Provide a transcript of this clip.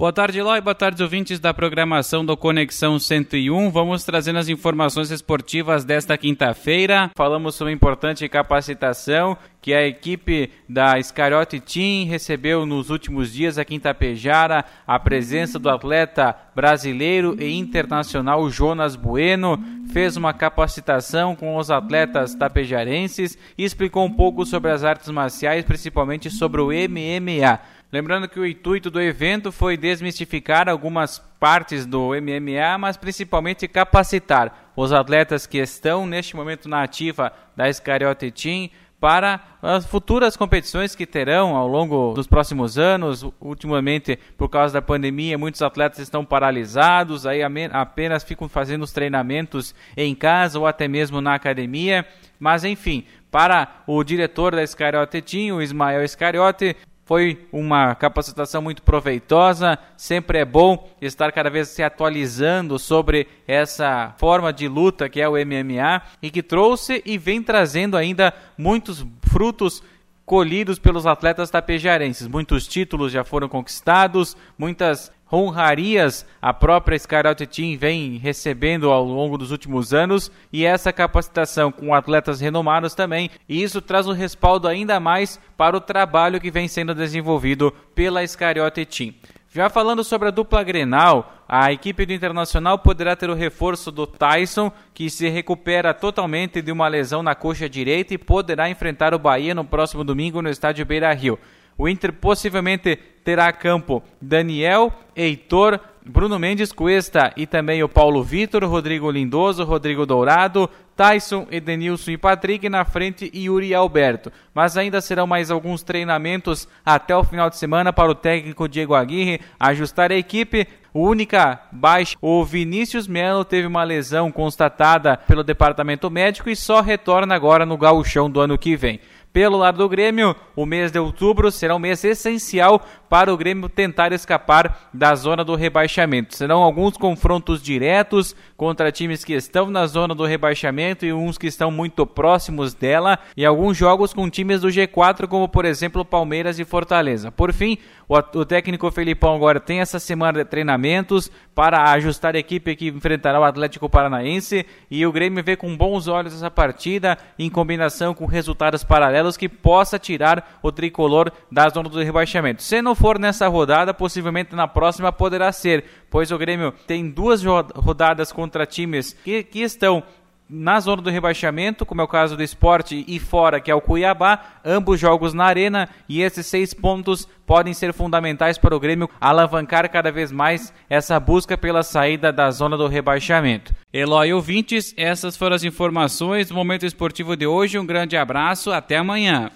Boa tarde, Eloy. Boa tarde, ouvintes da programação do Conexão 101. Vamos trazendo as informações esportivas desta quinta-feira. Falamos sobre importante capacitação que a equipe da Iscariote Team recebeu nos últimos dias aqui em Tapejara a presença do atleta brasileiro e internacional Jonas Bueno. Fez uma capacitação com os atletas tapejarenses e explicou um pouco sobre as artes marciais, principalmente sobre o MMA. Lembrando que o intuito do evento foi desmistificar algumas partes do MMA, mas principalmente capacitar os atletas que estão neste momento na ativa da Iscariote Team para as futuras competições que terão ao longo dos próximos anos. Ultimamente, por causa da pandemia, muitos atletas estão paralisados, aí apenas ficam fazendo os treinamentos em casa ou até mesmo na academia. Mas enfim, para o diretor da Iscariote Team, o Ismael Iscariote, foi uma capacitação muito proveitosa. Sempre é bom estar cada vez se atualizando sobre essa forma de luta que é o MMA e que trouxe e vem trazendo ainda muitos frutos colhidos pelos atletas tapejarenses. Muitos títulos já foram conquistados, muitas honrarias a própria Skyroute Team vem recebendo ao longo dos últimos anos e essa capacitação com atletas renomados também, e isso traz um respaldo ainda mais para o trabalho que vem sendo desenvolvido pela Skyroute Team. Já falando sobre a dupla Grenal, a equipe do Internacional poderá ter o reforço do Tyson, que se recupera totalmente de uma lesão na coxa direita e poderá enfrentar o Bahia no próximo domingo no estádio Beira Rio. O Inter possivelmente terá campo Daniel, Heitor, Bruno Mendes Cuesta e também o Paulo Vitor, Rodrigo Lindoso, Rodrigo Dourado, Tyson, Edenilson e Patrick na frente e Yuri Alberto. Mas ainda serão mais alguns treinamentos até o final de semana para o técnico Diego Aguirre ajustar a equipe. O única baixa, o Vinícius Melo teve uma lesão constatada pelo departamento médico e só retorna agora no gauchão do ano que vem. Pelo lado do Grêmio, o mês de outubro será um mês essencial para o Grêmio tentar escapar da zona do rebaixamento. Serão alguns confrontos diretos contra times que estão na zona do rebaixamento e uns que estão muito próximos dela, e alguns jogos com times do G4, como por exemplo Palmeiras e Fortaleza. Por fim, o, técnico Felipão agora tem essa semana de treinamentos para ajustar a equipe que enfrentará o Atlético Paranaense e o Grêmio vê com bons olhos essa partida em combinação com resultados paralelos que possa tirar o tricolor da zona do rebaixamento. Se não for nessa rodada, possivelmente na próxima poderá ser, pois o Grêmio tem duas rodadas contra times que, que estão na zona do rebaixamento, como é o caso do esporte e fora, que é o Cuiabá, ambos jogos na arena, e esses seis pontos podem ser fundamentais para o Grêmio alavancar cada vez mais essa busca pela saída da zona do rebaixamento. Eloy ouvintes, essas foram as informações do Momento Esportivo de hoje. Um grande abraço, até amanhã.